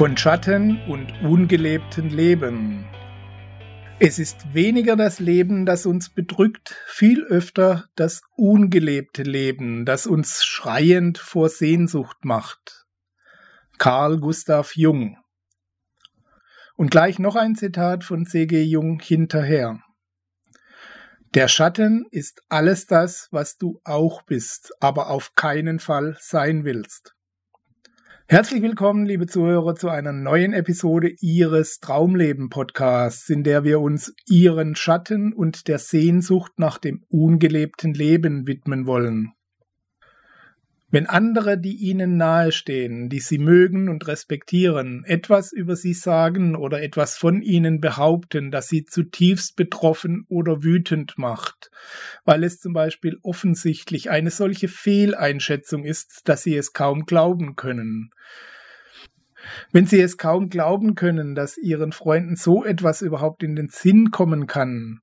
Von Schatten und ungelebten Leben. Es ist weniger das Leben, das uns bedrückt, viel öfter das ungelebte Leben, das uns schreiend vor Sehnsucht macht. Carl Gustav Jung. Und gleich noch ein Zitat von C.G. Jung hinterher. Der Schatten ist alles das, was du auch bist, aber auf keinen Fall sein willst. Herzlich willkommen, liebe Zuhörer, zu einer neuen Episode Ihres Traumleben-Podcasts, in der wir uns Ihren Schatten und der Sehnsucht nach dem ungelebten Leben widmen wollen. Wenn andere, die ihnen nahestehen, die sie mögen und respektieren, etwas über sie sagen oder etwas von ihnen behaupten, das sie zutiefst betroffen oder wütend macht, weil es zum Beispiel offensichtlich eine solche Fehleinschätzung ist, dass sie es kaum glauben können, wenn sie es kaum glauben können, dass ihren Freunden so etwas überhaupt in den Sinn kommen kann,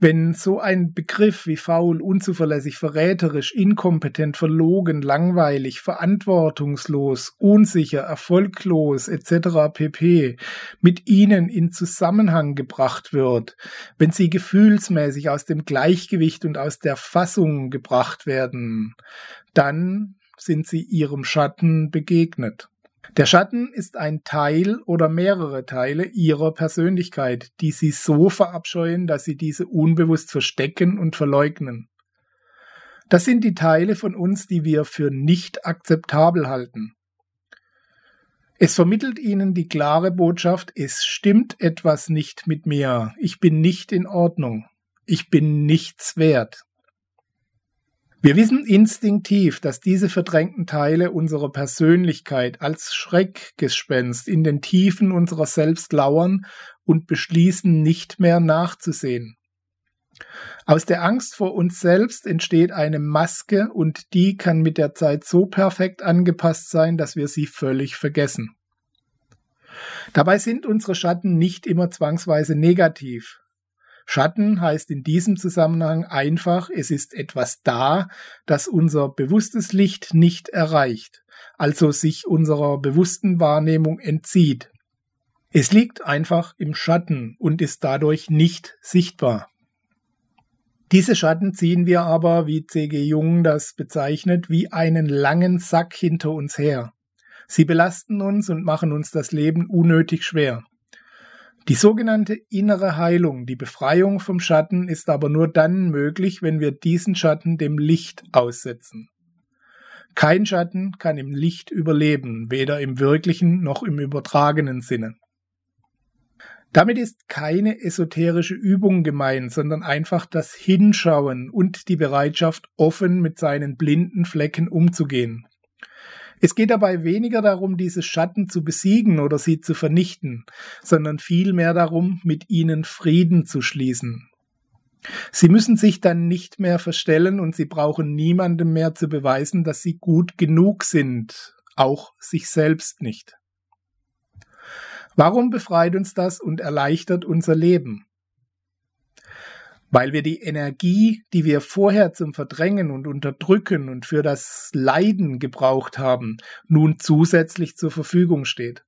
wenn so ein Begriff wie faul, unzuverlässig, verräterisch, inkompetent, verlogen, langweilig, verantwortungslos, unsicher, erfolglos etc. pp. mit ihnen in Zusammenhang gebracht wird, wenn sie gefühlsmäßig aus dem Gleichgewicht und aus der Fassung gebracht werden, dann sind sie ihrem Schatten begegnet. Der Schatten ist ein Teil oder mehrere Teile ihrer Persönlichkeit, die sie so verabscheuen, dass sie diese unbewusst verstecken und verleugnen. Das sind die Teile von uns, die wir für nicht akzeptabel halten. Es vermittelt ihnen die klare Botschaft, es stimmt etwas nicht mit mir, ich bin nicht in Ordnung, ich bin nichts wert. Wir wissen instinktiv, dass diese verdrängten Teile unserer Persönlichkeit als Schreckgespenst in den Tiefen unserer selbst lauern und beschließen, nicht mehr nachzusehen. Aus der Angst vor uns selbst entsteht eine Maske und die kann mit der Zeit so perfekt angepasst sein, dass wir sie völlig vergessen. Dabei sind unsere Schatten nicht immer zwangsweise negativ. Schatten heißt in diesem Zusammenhang einfach, es ist etwas da, das unser bewusstes Licht nicht erreicht, also sich unserer bewussten Wahrnehmung entzieht. Es liegt einfach im Schatten und ist dadurch nicht sichtbar. Diese Schatten ziehen wir aber, wie C.G. Jung das bezeichnet, wie einen langen Sack hinter uns her. Sie belasten uns und machen uns das Leben unnötig schwer. Die sogenannte innere Heilung, die Befreiung vom Schatten, ist aber nur dann möglich, wenn wir diesen Schatten dem Licht aussetzen. Kein Schatten kann im Licht überleben, weder im wirklichen noch im übertragenen Sinne. Damit ist keine esoterische Übung gemeint, sondern einfach das Hinschauen und die Bereitschaft, offen mit seinen blinden Flecken umzugehen. Es geht dabei weniger darum, diese Schatten zu besiegen oder sie zu vernichten, sondern vielmehr darum, mit ihnen Frieden zu schließen. Sie müssen sich dann nicht mehr verstellen und sie brauchen niemandem mehr zu beweisen, dass sie gut genug sind, auch sich selbst nicht. Warum befreit uns das und erleichtert unser Leben? Weil wir die Energie, die wir vorher zum Verdrängen und Unterdrücken und für das Leiden gebraucht haben, nun zusätzlich zur Verfügung steht.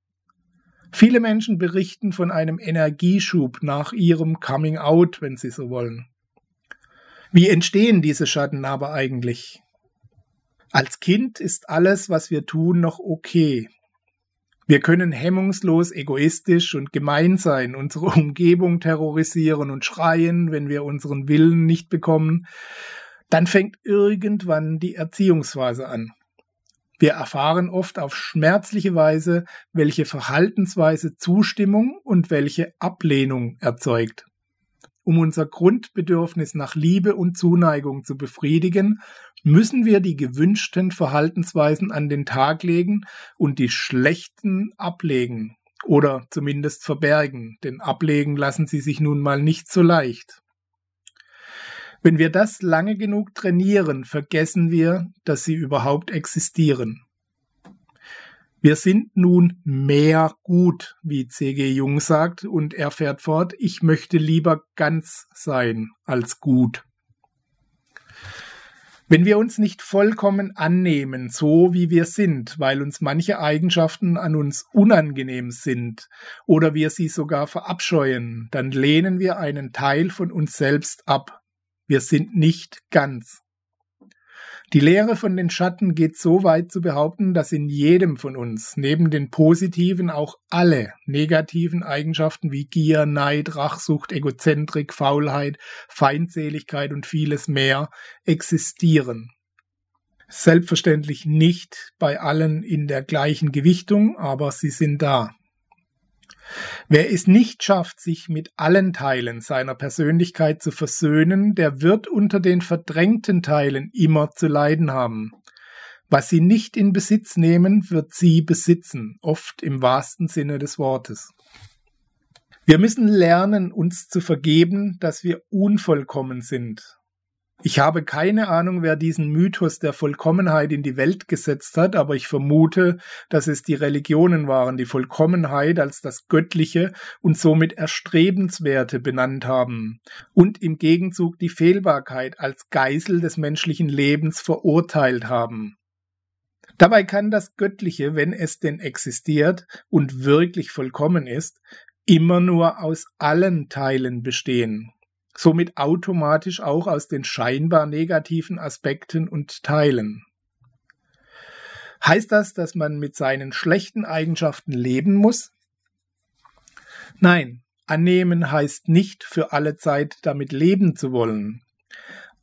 Viele Menschen berichten von einem Energieschub nach ihrem Coming Out, wenn sie so wollen. Wie entstehen diese Schatten aber eigentlich? Als Kind ist alles, was wir tun, noch okay. Wir können hemmungslos egoistisch und gemein sein, unsere Umgebung terrorisieren und schreien, wenn wir unseren Willen nicht bekommen. Dann fängt irgendwann die Erziehungsphase an. Wir erfahren oft auf schmerzliche Weise, welche Verhaltensweise Zustimmung und welche Ablehnung erzeugt. Um unser Grundbedürfnis nach Liebe und Zuneigung zu befriedigen, müssen wir die gewünschten Verhaltensweisen an den Tag legen und die schlechten ablegen oder zumindest verbergen, denn ablegen lassen sie sich nun mal nicht so leicht. Wenn wir das lange genug trainieren, vergessen wir, dass sie überhaupt existieren. Wir sind nun mehr gut, wie C.G. Jung sagt, und er fährt fort, ich möchte lieber ganz sein als gut. Wenn wir uns nicht vollkommen annehmen, so wie wir sind, weil uns manche Eigenschaften an uns unangenehm sind oder wir sie sogar verabscheuen, dann lehnen wir einen Teil von uns selbst ab. Wir sind nicht ganz. Die Lehre von den Schatten geht so weit zu behaupten, dass in jedem von uns neben den positiven auch alle negativen Eigenschaften wie Gier, Neid, Rachsucht, Egozentrik, Faulheit, Feindseligkeit und vieles mehr existieren. Selbstverständlich nicht bei allen in der gleichen Gewichtung, aber sie sind da. Wer es nicht schafft, sich mit allen Teilen seiner Persönlichkeit zu versöhnen, der wird unter den verdrängten Teilen immer zu leiden haben. Was sie nicht in Besitz nehmen, wird sie besitzen, oft im wahrsten Sinne des Wortes. Wir müssen lernen, uns zu vergeben, dass wir unvollkommen sind, ich habe keine Ahnung, wer diesen Mythos der Vollkommenheit in die Welt gesetzt hat, aber ich vermute, dass es die Religionen waren, die Vollkommenheit als das Göttliche und somit Erstrebenswerte benannt haben und im Gegenzug die Fehlbarkeit als Geißel des menschlichen Lebens verurteilt haben. Dabei kann das Göttliche, wenn es denn existiert und wirklich vollkommen ist, immer nur aus allen Teilen bestehen somit automatisch auch aus den scheinbar negativen Aspekten und Teilen. Heißt das, dass man mit seinen schlechten Eigenschaften leben muss? Nein, annehmen heißt nicht für alle Zeit damit leben zu wollen.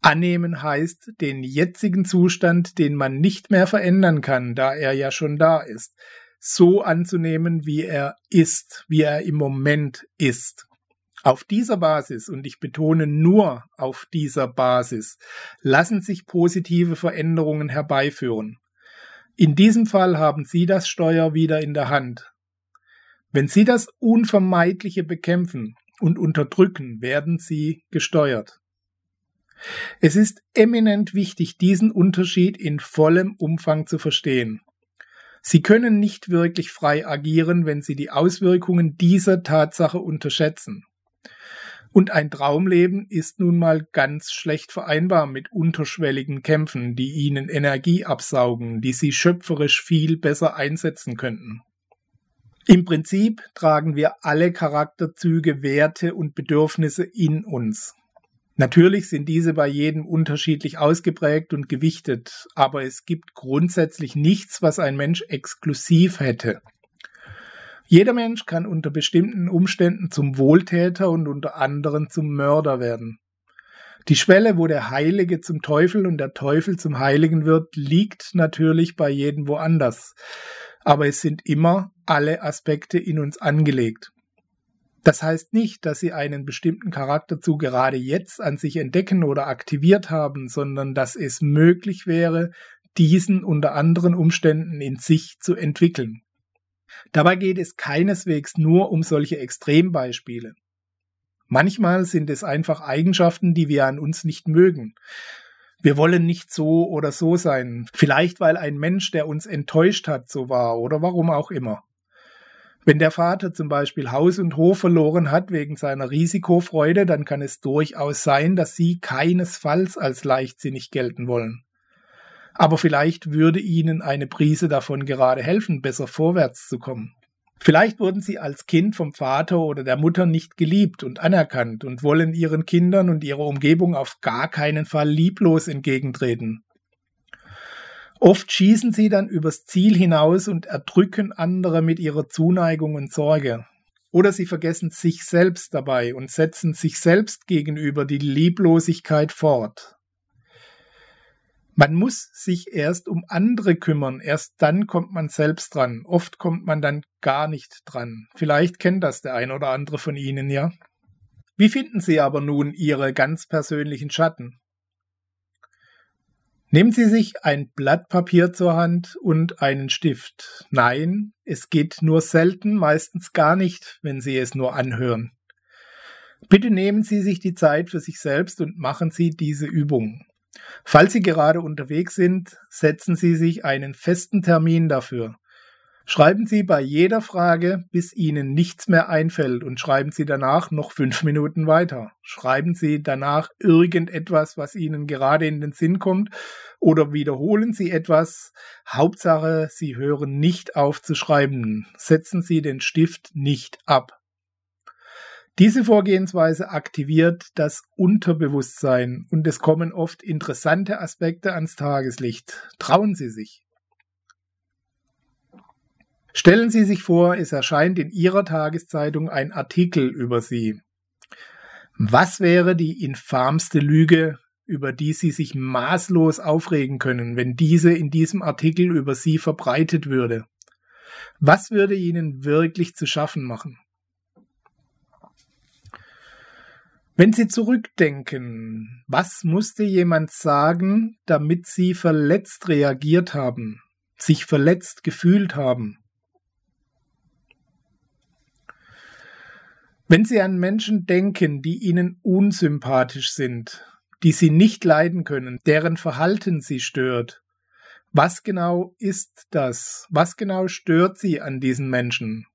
Annehmen heißt den jetzigen Zustand, den man nicht mehr verändern kann, da er ja schon da ist, so anzunehmen, wie er ist, wie er im Moment ist. Auf dieser Basis, und ich betone nur auf dieser Basis, lassen sich positive Veränderungen herbeiführen. In diesem Fall haben Sie das Steuer wieder in der Hand. Wenn Sie das Unvermeidliche bekämpfen und unterdrücken, werden Sie gesteuert. Es ist eminent wichtig, diesen Unterschied in vollem Umfang zu verstehen. Sie können nicht wirklich frei agieren, wenn Sie die Auswirkungen dieser Tatsache unterschätzen. Und ein Traumleben ist nun mal ganz schlecht vereinbar mit unterschwelligen Kämpfen, die ihnen Energie absaugen, die sie schöpferisch viel besser einsetzen könnten. Im Prinzip tragen wir alle Charakterzüge, Werte und Bedürfnisse in uns. Natürlich sind diese bei jedem unterschiedlich ausgeprägt und gewichtet, aber es gibt grundsätzlich nichts, was ein Mensch exklusiv hätte. Jeder Mensch kann unter bestimmten Umständen zum Wohltäter und unter anderen zum Mörder werden. Die Schwelle, wo der Heilige zum Teufel und der Teufel zum Heiligen wird, liegt natürlich bei jedem woanders. Aber es sind immer alle Aspekte in uns angelegt. Das heißt nicht, dass sie einen bestimmten Charakterzug gerade jetzt an sich entdecken oder aktiviert haben, sondern dass es möglich wäre, diesen unter anderen Umständen in sich zu entwickeln. Dabei geht es keineswegs nur um solche Extrembeispiele. Manchmal sind es einfach Eigenschaften, die wir an uns nicht mögen. Wir wollen nicht so oder so sein. Vielleicht weil ein Mensch, der uns enttäuscht hat, so war oder warum auch immer. Wenn der Vater zum Beispiel Haus und Hof verloren hat wegen seiner Risikofreude, dann kann es durchaus sein, dass Sie keinesfalls als leichtsinnig gelten wollen aber vielleicht würde Ihnen eine Prise davon gerade helfen, besser vorwärts zu kommen. Vielleicht wurden Sie als Kind vom Vater oder der Mutter nicht geliebt und anerkannt und wollen Ihren Kindern und ihrer Umgebung auf gar keinen Fall lieblos entgegentreten. Oft schießen sie dann übers Ziel hinaus und erdrücken andere mit ihrer Zuneigung und Sorge. Oder sie vergessen sich selbst dabei und setzen sich selbst gegenüber die Lieblosigkeit fort. Man muss sich erst um andere kümmern, erst dann kommt man selbst dran. Oft kommt man dann gar nicht dran. Vielleicht kennt das der ein oder andere von Ihnen, ja. Wie finden Sie aber nun Ihre ganz persönlichen Schatten? Nehmen Sie sich ein Blatt Papier zur Hand und einen Stift. Nein, es geht nur selten, meistens gar nicht, wenn Sie es nur anhören. Bitte nehmen Sie sich die Zeit für sich selbst und machen Sie diese Übung. Falls Sie gerade unterwegs sind, setzen Sie sich einen festen Termin dafür. Schreiben Sie bei jeder Frage, bis Ihnen nichts mehr einfällt und schreiben Sie danach noch fünf Minuten weiter. Schreiben Sie danach irgendetwas, was Ihnen gerade in den Sinn kommt oder wiederholen Sie etwas. Hauptsache, Sie hören nicht auf zu schreiben. Setzen Sie den Stift nicht ab. Diese Vorgehensweise aktiviert das Unterbewusstsein und es kommen oft interessante Aspekte ans Tageslicht. Trauen Sie sich. Stellen Sie sich vor, es erscheint in Ihrer Tageszeitung ein Artikel über Sie. Was wäre die infamste Lüge, über die Sie sich maßlos aufregen können, wenn diese in diesem Artikel über Sie verbreitet würde? Was würde Ihnen wirklich zu schaffen machen? Wenn Sie zurückdenken, was musste jemand sagen, damit Sie verletzt reagiert haben, sich verletzt gefühlt haben? Wenn Sie an Menschen denken, die Ihnen unsympathisch sind, die Sie nicht leiden können, deren Verhalten Sie stört, was genau ist das? Was genau stört Sie an diesen Menschen?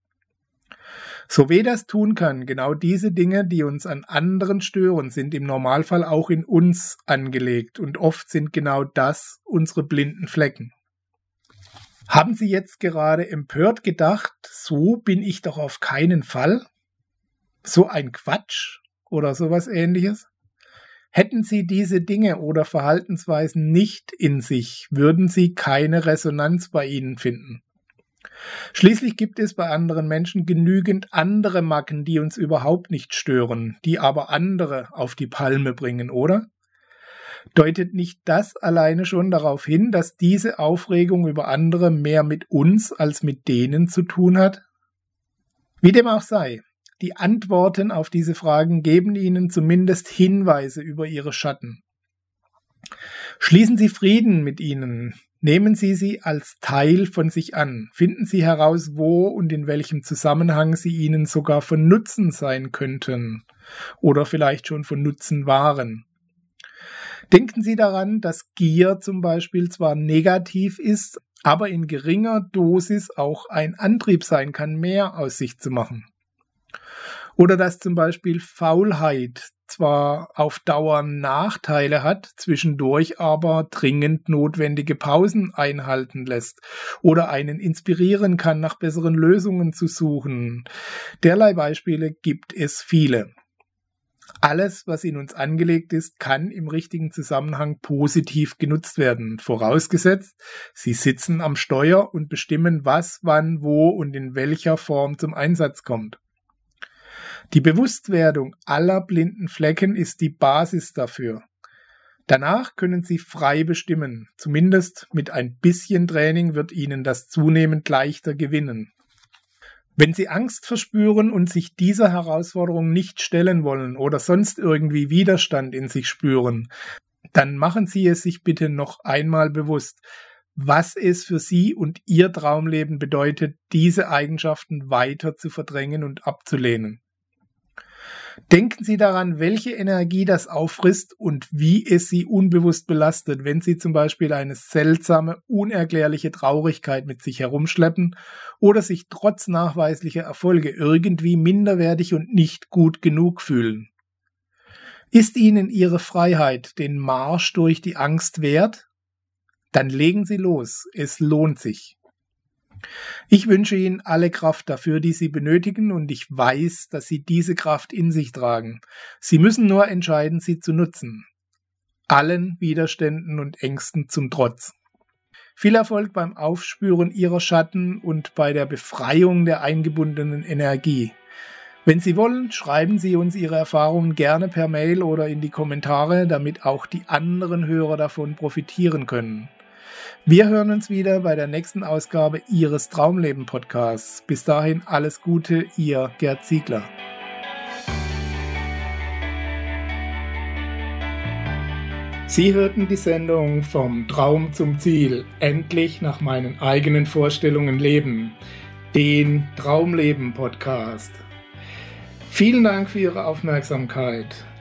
So weh das tun kann, genau diese Dinge, die uns an anderen stören, sind im Normalfall auch in uns angelegt und oft sind genau das unsere blinden Flecken. Haben Sie jetzt gerade empört gedacht, so bin ich doch auf keinen Fall? so ein Quatsch oder sowas ähnliches? Hätten sie diese Dinge oder Verhaltensweisen nicht in sich, würden sie keine Resonanz bei ihnen finden. Schließlich gibt es bei anderen Menschen genügend andere Macken, die uns überhaupt nicht stören, die aber andere auf die Palme bringen, oder? Deutet nicht das alleine schon darauf hin, dass diese Aufregung über andere mehr mit uns als mit denen zu tun hat? Wie dem auch sei, die Antworten auf diese Fragen geben Ihnen zumindest Hinweise über Ihre Schatten. Schließen Sie Frieden mit ihnen, nehmen Sie sie als Teil von sich an, finden Sie heraus, wo und in welchem Zusammenhang sie Ihnen sogar von Nutzen sein könnten oder vielleicht schon von Nutzen waren. Denken Sie daran, dass Gier zum Beispiel zwar negativ ist, aber in geringer Dosis auch ein Antrieb sein kann, mehr aus sich zu machen. Oder dass zum Beispiel Faulheit zwar auf Dauer Nachteile hat, zwischendurch aber dringend notwendige Pausen einhalten lässt oder einen inspirieren kann, nach besseren Lösungen zu suchen. Derlei Beispiele gibt es viele. Alles, was in uns angelegt ist, kann im richtigen Zusammenhang positiv genutzt werden, vorausgesetzt, Sie sitzen am Steuer und bestimmen, was, wann, wo und in welcher Form zum Einsatz kommt. Die Bewusstwerdung aller blinden Flecken ist die Basis dafür. Danach können Sie frei bestimmen. Zumindest mit ein bisschen Training wird Ihnen das zunehmend leichter gewinnen. Wenn Sie Angst verspüren und sich dieser Herausforderung nicht stellen wollen oder sonst irgendwie Widerstand in sich spüren, dann machen Sie es sich bitte noch einmal bewusst, was es für Sie und Ihr Traumleben bedeutet, diese Eigenschaften weiter zu verdrängen und abzulehnen. Denken Sie daran, welche Energie das auffrisst und wie es Sie unbewusst belastet, wenn Sie zum Beispiel eine seltsame, unerklärliche Traurigkeit mit sich herumschleppen oder sich trotz nachweislicher Erfolge irgendwie minderwertig und nicht gut genug fühlen. Ist Ihnen Ihre Freiheit den Marsch durch die Angst wert? Dann legen Sie los, es lohnt sich. Ich wünsche Ihnen alle Kraft dafür, die Sie benötigen, und ich weiß, dass Sie diese Kraft in sich tragen. Sie müssen nur entscheiden, sie zu nutzen. Allen Widerständen und Ängsten zum Trotz. Viel Erfolg beim Aufspüren Ihrer Schatten und bei der Befreiung der eingebundenen Energie. Wenn Sie wollen, schreiben Sie uns Ihre Erfahrungen gerne per Mail oder in die Kommentare, damit auch die anderen Hörer davon profitieren können. Wir hören uns wieder bei der nächsten Ausgabe Ihres Traumleben Podcasts. Bis dahin alles Gute, Ihr Gerd Ziegler. Sie hörten die Sendung Vom Traum zum Ziel, endlich nach meinen eigenen Vorstellungen leben, den Traumleben Podcast. Vielen Dank für Ihre Aufmerksamkeit.